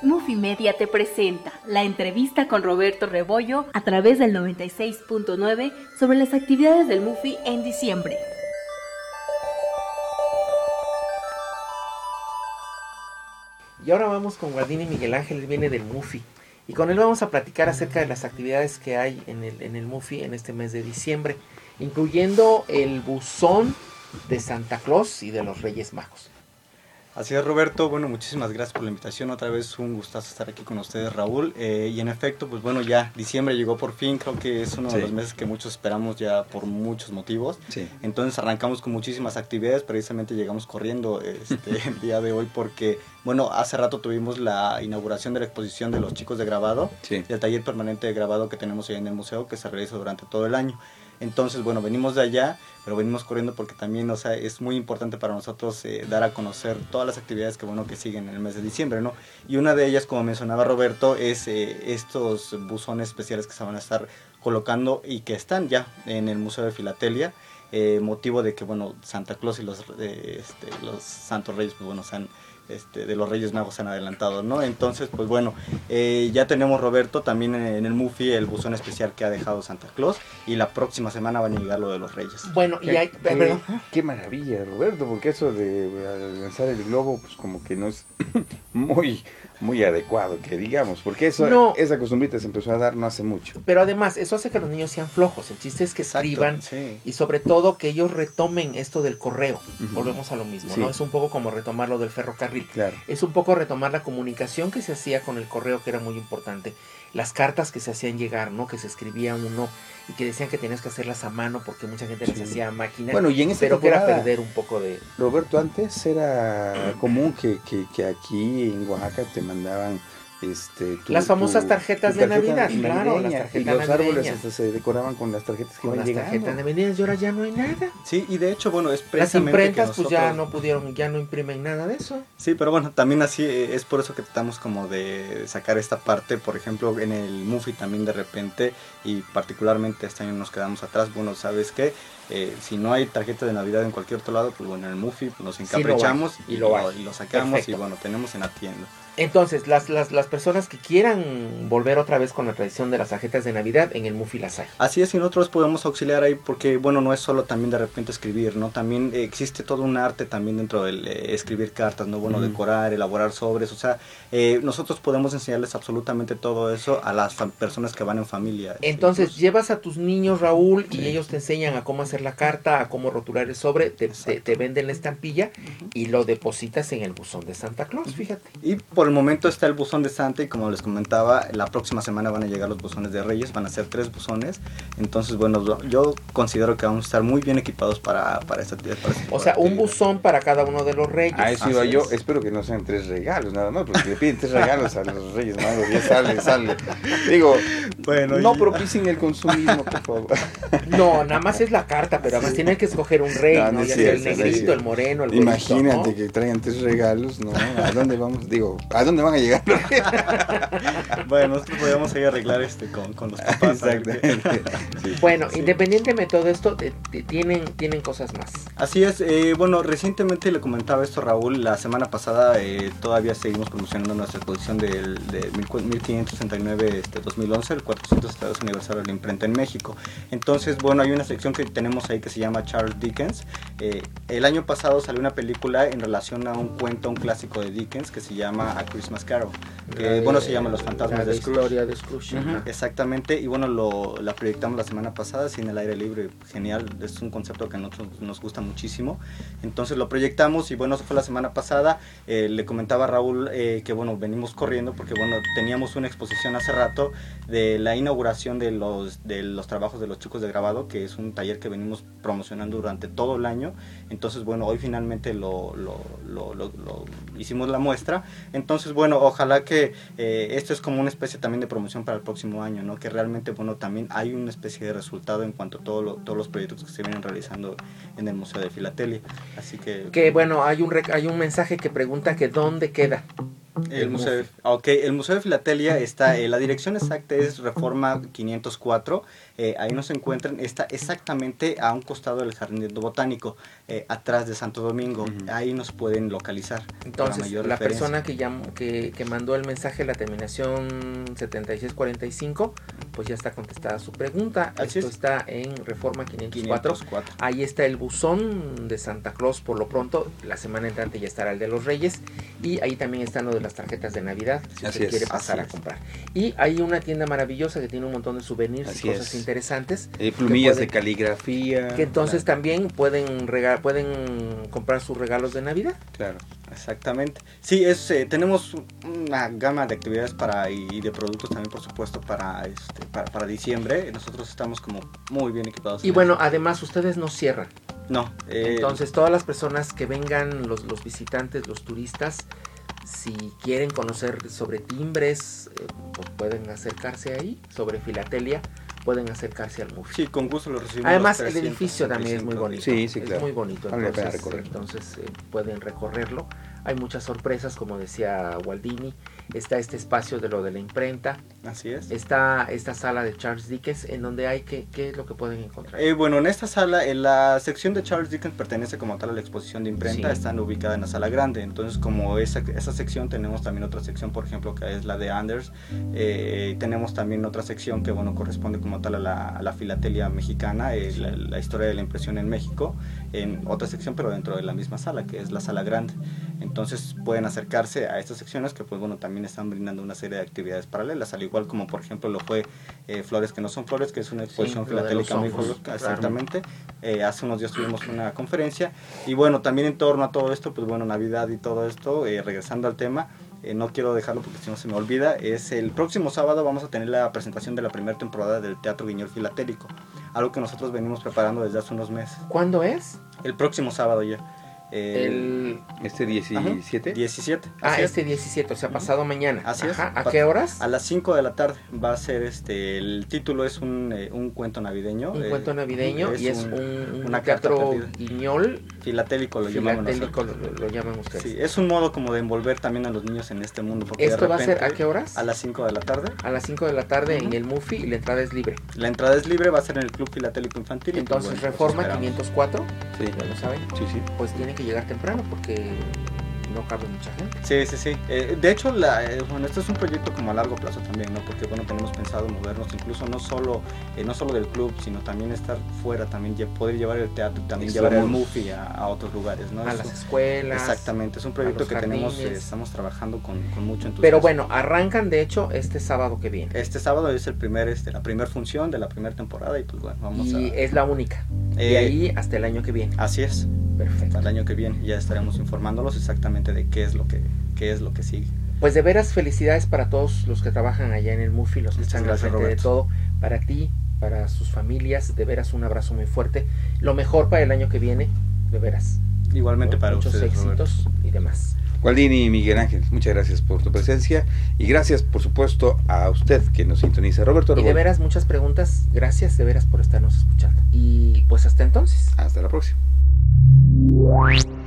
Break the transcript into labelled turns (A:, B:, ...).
A: Mufi Media te presenta la entrevista con Roberto Rebollo a través del 96.9 sobre las actividades del Mufi en diciembre.
B: Y ahora vamos con Guardini Miguel Ángel, él viene del Mufi. Y con él vamos a platicar acerca de las actividades que hay en el, en el Mufi en este mes de diciembre, incluyendo el buzón de Santa Claus y de los Reyes Magos.
C: Así es, Roberto. Bueno, muchísimas gracias por la invitación. Otra vez un gustazo estar aquí con ustedes, Raúl. Eh, y en efecto, pues bueno, ya diciembre llegó por fin. Creo que es uno de los meses que muchos esperamos ya por muchos motivos.
D: Sí.
C: Entonces arrancamos con muchísimas actividades. Precisamente llegamos corriendo este, el día de hoy porque, bueno, hace rato tuvimos la inauguración de la exposición de los chicos de grabado
D: Sí.
C: y el taller permanente de grabado que tenemos ahí en el museo que se realiza durante todo el año. Entonces, bueno, venimos de allá, pero venimos corriendo porque también, o sea, es muy importante para nosotros eh, dar a conocer todas las actividades que, bueno, que siguen en el mes de diciembre, ¿no? Y una de ellas, como mencionaba Roberto, es eh, estos buzones especiales que se van a estar colocando y que están ya en el Museo de Filatelia, eh, motivo de que, bueno, Santa Claus y los, eh, este, los Santos Reyes, pues bueno, se han este, de los Reyes Magos se han adelantado, ¿no? Entonces, pues bueno, eh, ya tenemos Roberto también en, en el Mufi el buzón especial que ha dejado Santa Claus y la próxima semana van a llegar lo de los Reyes.
B: Bueno, y
D: Qué,
B: hay...
D: qué-
B: perdón.
D: qué maravilla, Roberto, porque eso de eh, lanzar el globo, pues como que no es muy, muy adecuado, que digamos, porque eso,
B: No.
D: esa costumbrita se empezó a dar no hace mucho.
B: Pero además, eso hace que los niños sean flojos. El chiste es que
C: Exacto,
B: escriban
C: sí.
B: y sobre todo que ellos retomen esto del correo. Volvemos a lo mismo,
D: Sí.
B: ¿no? Es un poco como retomar lo del ferrocarril.
D: Claro.
B: Es un poco retomar la comunicación que se hacía con el correo, que era muy importante. Las cartas que se hacían llegar, ¿no? Que se escribía uno y que decían que tenías que hacerlas a mano porque mucha gente las
D: Sí.
B: hacía a máquina.
D: Bueno, y en esta
B: pero que era perder un poco de...
D: Roberto, antes era común que, que, que aquí en Oaxaca te mandaban este, tu-
B: Las famosas
D: tu-
B: tarjetas
D: tu
B: de
D: tarjeta
B: Navidad, claro, las
D: navideña,
B: tarjetas
D: Y los árboles
B: navideñas.
D: hasta se decoraban con las tarjetas que
B: Con
D: iban
B: las
D: llegando.
B: tarjetas de medidas y ahora ya no hay nada.
C: Sí, y de hecho, bueno, es
B: Las
C: precisamente que
B: imprentas pues ya
C: nosotros-
B: no pudieron, ya no imprimen nada de eso.
C: Sí, pero bueno, también así eh, es por eso que tratamos como de sacar esta parte, por ejemplo, en el Mufi también de repente y particularmente este año nos quedamos atrás, bueno, ¿sabes qué? Eh, si no hay tarjeta de Navidad en cualquier otro lado, pues bueno, en el Mufi pues, nos encaprichamos
B: y
C: y,
B: lo
C: y lo sacamos
B: Perfecto.
C: y bueno, tenemos en la tienda.
B: Entonces, las, las, las personas que quieran volver otra vez con la tradición de las tarjetas de Navidad, en el Mufi las hay.
C: Así es, y nosotros podemos auxiliar ahí porque, bueno, no es solo también de repente escribir, ¿no? También eh, existe todo un arte también dentro del eh, escribir cartas, ¿no? Bueno, decorar, elaborar sobres, o sea, eh, nosotros podemos enseñarles absolutamente todo eso a las personas que van en familia.
B: Entonces,
C: Incluso-
B: llevas a tus niños, Raúl, y ellos te enseñan a cómo hacer la carta, a cómo rotular el sobre, te, te, te venden la estampilla y lo depositas en el buzón de Santa Claus, fíjate.
C: Y por el momento está el buzón de Santa y como les comentaba, la próxima semana van a llegar los buzones de Reyes, van a ser tres buzones. Entonces, bueno, yo- considero que vamos a estar muy bien equipados para, para esta tipo
B: O sea, un
C: actividad.
B: buzón para cada uno de los reyes.
D: A eso iba yo.
C: es.
D: Espero que no sean tres regalos nada más, porque le piden tres regalos a los Reyes Magos. Ya sale, sale. Digo,
C: Bueno,
D: no
C: y-
D: propicien el consumismo, por favor.
B: No, nada más es la carta, pero además tienen que escoger un rey,
D: No,
B: ¿no?
D: no es
B: Ya sea el negrito, el moreno, el
D: Imagínate
B: ¿no?
D: que traigan tres regalos, ¿no? ¿A dónde vamos? Digo, ¿a dónde van a llegar?
C: Bueno, nosotros podemos ahí arreglar este con, con los papás.
D: Sí.
B: Bueno,
C: Sí.
B: independientemente de todo esto, te- te- tienen, tienen cosas más.
C: Así es, eh, bueno, recientemente le comentaba esto a Raúl, la semana pasada eh, todavía seguimos promocionando nuestra exposición del, de 1569 este, 2011, el 400 aniversario de la imprenta en México. Entonces, bueno, hay una sección que tenemos ahí que se llama Charles Dickens. Eh, el año pasado salió una película en relación a un cuento, un clásico de Dickens que se llama Christmas Carol, que bueno, se llama Los fantasmas
B: la
C: de Scrooge.
B: historia de Scrooge.
D: Ujú.
B: ajá.
C: Exactamente, y bueno, lo, la proyectamos la semana pasada, sin el aire libre, genial, es un concepto que a nosotros nos gusta muchísimo. Entonces lo proyectamos y bueno, eso fue la semana pasada. Eh, le comentaba a Raúl eh, que bueno, venimos corriendo porque bueno, teníamos una exposición hace rato de la inauguración de los, de los trabajos de los chicos de grabado, que es un taller que venimos promocionando durante todo el año. Entonces bueno, hoy finalmente lo, lo, lo- lo- lo hicimos la muestra. Entonces bueno, ojalá que eh, esto es como una especie también de promoción para el próximo año, ¿no? Que realmente, bueno, también hay una especie de resultado en cuanto a todo lo- todos los proyectos que se vienen realizando en el Museo de Filatelia. Así que...
B: Que bueno, hay un, hay un mensaje que pregunta que dónde queda.
C: El, museo, de, okay, el Museo de Filatelia está, eh, la dirección exacta es Reforma 504, eh, ahí nos encuentran, está exactamente a un costado del Jardín Botánico, eh, atrás de Santo Domingo, ahí nos pueden localizar.
B: Entonces, la persona que, llamó, que, que, mandó el mensaje, la terminación 7645, pues ya está contestada su pregunta. Esto está en Reforma 504. Ahí está el buzón de Santa Claus por lo pronto, la semana entrante ya estará el de los Reyes y ahí también está lo de las tarjetas de Navidad, si usted quiere pasar a comprar. Y hay una tienda maravillosa que tiene un montón de souvenirs y cosas interesantes.
D: Eh, plumillas de caligrafía.
B: Que entonces también pueden, pueden comprar sus regalos de Navidad.
C: Claro. Exactamente. Sí, es, eh, tenemos una gama de actividades para y de productos también, por supuesto, para, este, para, diciembre. Nosotros estamos como muy bien equipados.
B: Y bueno, además ustedes no cierran.
C: No.
B: Eh, Entonces, todas las personas que vengan, los, los visitantes, los turistas, si quieren conocer sobre timbres, eh, pues pueden acercarse ahí, sobre filatelia, pueden acercarse al MUFI.
C: Sí, con gusto lo recibimos.
B: Además, el edificio también es muy bonito.
D: Sí, sí, claro.
B: Es muy bonito, entonces, entonces eh, pueden recorrerlo. Hay muchas sorpresas, como decía Waldini. Está este espacio de lo de la imprenta.
C: Así es.
B: Está esta sala de Charles Dickens, en donde hay que, ¿qué es lo que pueden encontrar?
C: Eh, bueno, en esta sala, en la sección de Charles Dickens pertenece como tal a la exposición de imprenta, están ubicadas en la sala grande. Entonces, como esa, esa sección, tenemos también otra sección, por ejemplo, que es la de Anders. Eh, tenemos también otra sección que, bueno, corresponde como tal a la, a la filatelia mexicana, eh, la, la historia de la impresión en México, en otra sección, pero dentro de la misma sala, que es la sala grande. Entonces pueden acercarse a estas secciones que pues bueno también están brindando una serie de actividades paralelas, al igual como por ejemplo lo fue eh, Flores que no son flores, que es una exposición filatélica muy exactamente. Eh, hace unos días tuvimos una conferencia y bueno, también en torno a todo esto, pues bueno, Navidad y todo esto, eh, regresando al tema, no quiero dejarlo porque si no se me olvida, es el próximo sábado vamos a tener la presentación de la primera temporada del Teatro Guiñol Filatélico, algo que nosotros venimos preparando desde hace unos meses.
B: ¿Cuándo es?
C: El próximo sábado ya.
B: El,
D: ¿Este 17?
C: 17.
B: Ah, este 17, o sea, pasado mañana.
C: Así es.
B: ¿A qué horas?
C: A las 5 de la tarde. Va a ser este. El título es un, eh, un cuento navideño.
B: Un cuento navideño y es un, una teatro guiñol.
C: Filatélico lo
B: llamamos Filatélico lo, lo, llaman ustedes.
C: Sí, es un modo como de envolver también a los niños en este mundo.
B: Porque ¿Esto va a ser a qué horas?
C: A las 5 de la tarde.
B: A las 5 de la tarde en el Mufi y la entrada es libre.
C: La entrada es libre, va a ser en el Club Filatélico Infantil.
B: Entonces, pues Reforma 504.
C: Sí.
B: Ya lo saben.
C: Sí, sí.
B: Pues tiene que llegar temprano porque que no cabe mucha gente.
C: Sí, sí, sí. Eh, de hecho, la, eh, bueno, esto es un proyecto como a largo plazo también, ¿no? Porque, bueno, tenemos pensado movernos incluso no solo, eh, no solo del club, sino también estar fuera, también poder llevar el teatro, también llevar el movie a, a, otros lugares, ¿no?
B: A las escuelas.
C: Exactamente, es un proyecto que tenemos, estamos trabajando con, con, mucho entusiasmo.
B: Pero bueno, arrancan de hecho este sábado que viene.
C: Este sábado es el primer, este, la primera función de la primera temporada y pues bueno, vamos
B: y
C: a...
B: es la única. de ahí hasta el año que viene.
C: Así es.
B: Perfecto.
C: Al año que viene ya estaremos informándolos exactamente de qué es lo que, qué es lo que sigue.
B: Pues de veras felicidades para todos los que trabajan allá en el MUFI, los que están al frente de todo, para ti, para sus familias, de veras un abrazo muy fuerte. Lo mejor para el año que viene, de veras.
C: Igualmente para
B: Muchos
C: ustedes,
B: éxitos y demás.
D: Waldini y Miguel Ángel, muchas gracias por tu presencia y gracias, por supuesto, a usted que nos sintoniza. Roberto
B: Y de veras, muchas preguntas. Gracias de veras por estarnos escuchando. Y pues hasta entonces.
D: Hasta la próxima. What?